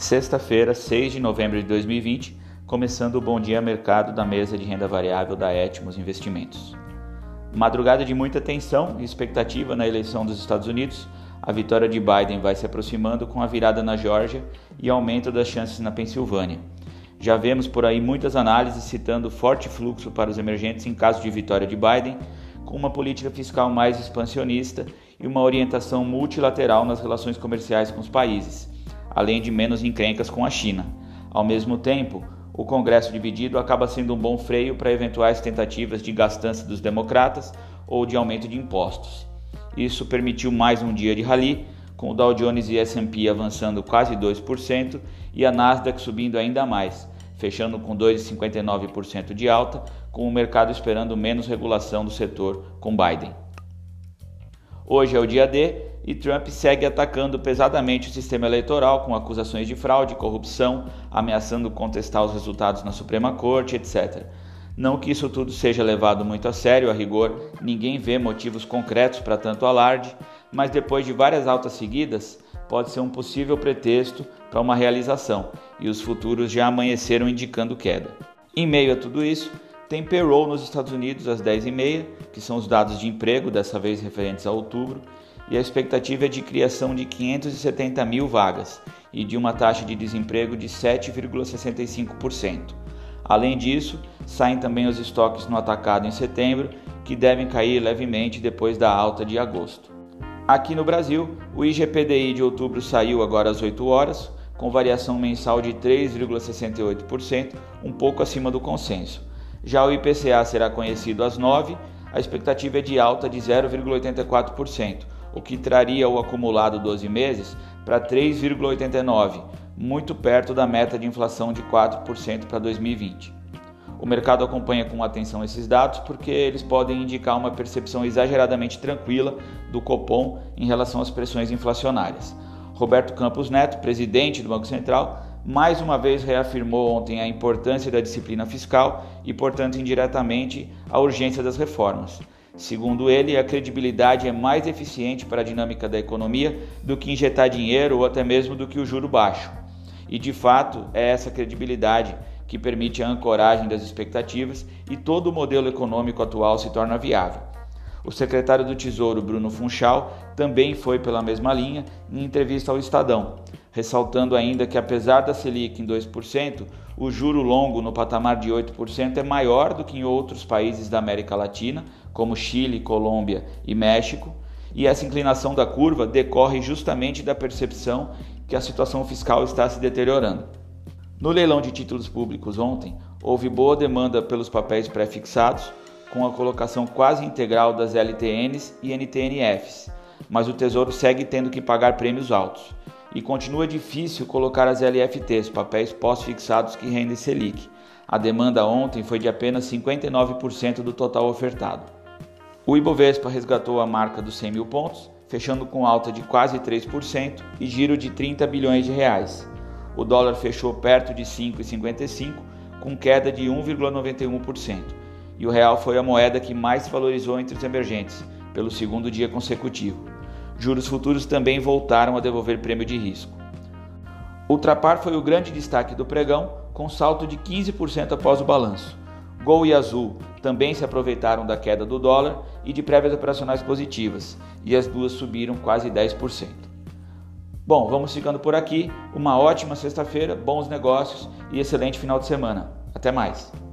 Sexta-feira, 6 de novembro de 2020, começando o Bom Dia Mercado da mesa de renda variável da Etmos Investimentos. Madrugada de muita tensão e expectativa na eleição dos Estados Unidos, a vitória de Biden vai se aproximando com a virada na Geórgia e aumento das chances na Pensilvânia. Já vemos por aí muitas análises citando forte fluxo para os emergentes em caso de vitória de Biden, com uma política fiscal mais expansionista e uma orientação multilateral nas relações comerciais com os países além de menos encrencas com a China. Ao mesmo tempo, o Congresso dividido acaba sendo um bom freio para eventuais tentativas de gastança dos democratas ou de aumento de impostos. Isso permitiu mais um dia de rally, com o Dow Jones e S&P avançando quase 2% e a Nasdaq subindo ainda mais, fechando com 2,59% de alta, com o mercado esperando menos regulação do setor com Biden. Hoje é o dia D e Trump segue atacando pesadamente o sistema eleitoral com acusações de fraude, corrupção, ameaçando contestar os resultados na Suprema Corte, etc. Não que isso tudo seja levado muito a sério, a rigor, ninguém vê motivos concretos para tanto alarde, mas depois de várias altas seguidas, pode ser um possível pretexto para uma realização, e os futuros já amanheceram indicando queda. Em meio a tudo isso, tem payroll nos Estados Unidos às 10h30, que são os dados de emprego, dessa vez referentes a outubro, e a expectativa é de criação de 570 mil vagas e de uma taxa de desemprego de 7,65%. Além disso, saem também os estoques no atacado em setembro, que devem cair levemente depois da alta de agosto. Aqui no Brasil, o IGPDI de outubro saiu agora às 8 horas, com variação mensal de 3,68%, um pouco acima do consenso. Já o IPCA será conhecido às 9, a expectativa é de alta de 0,84%, o que traria o acumulado 12 meses para 3,89, muito perto da meta de inflação de 4% para 2020. O mercado acompanha com atenção esses dados porque eles podem indicar uma percepção exageradamente tranquila do Copom em relação às pressões inflacionárias. Roberto Campos Neto, presidente do Banco Central, mais uma vez reafirmou ontem a importância da disciplina fiscal e, portanto, indiretamente, a urgência das reformas. Segundo ele, a credibilidade é mais eficiente para a dinâmica da economia do que injetar dinheiro ou até mesmo do que o juro baixo. E de fato, é essa credibilidade que permite a ancoragem das expectativas e todo o modelo econômico atual se torna viável. O secretário do Tesouro, Bruno Funchal, também foi pela mesma linha em entrevista ao Estadão, ressaltando ainda que apesar da Selic em 2%, o juro longo no patamar de 8% é maior do que em outros países da América Latina, como Chile, Colômbia e México, e essa inclinação da curva decorre justamente da percepção que a situação fiscal está se deteriorando. No leilão de títulos públicos ontem, houve boa demanda pelos papéis pré-fixados, com a colocação quase integral das LTNs e NTNFs, mas o Tesouro segue tendo que pagar prêmios altos e continua difícil colocar as LFTs, papéis pós-fixados que rendem Selic. A demanda ontem foi de apenas 59% do total ofertado. O Ibovespa resgatou a marca dos 100 mil pontos, fechando com alta de quase 3% e giro de 30 bilhões de reais. O dólar fechou perto de 5,55, com queda de 1,91%, e o real foi a moeda que mais valorizou entre os emergentes, pelo segundo dia consecutivo juros futuros também voltaram a devolver prêmio de risco. Ultrapar foi o grande destaque do pregão, com salto de 15% após o balanço. Gol e Azul também se aproveitaram da queda do dólar e de prévias operacionais positivas, e as duas subiram quase 10%. Bom, vamos ficando por aqui. Uma ótima sexta-feira, bons negócios e excelente final de semana. Até mais!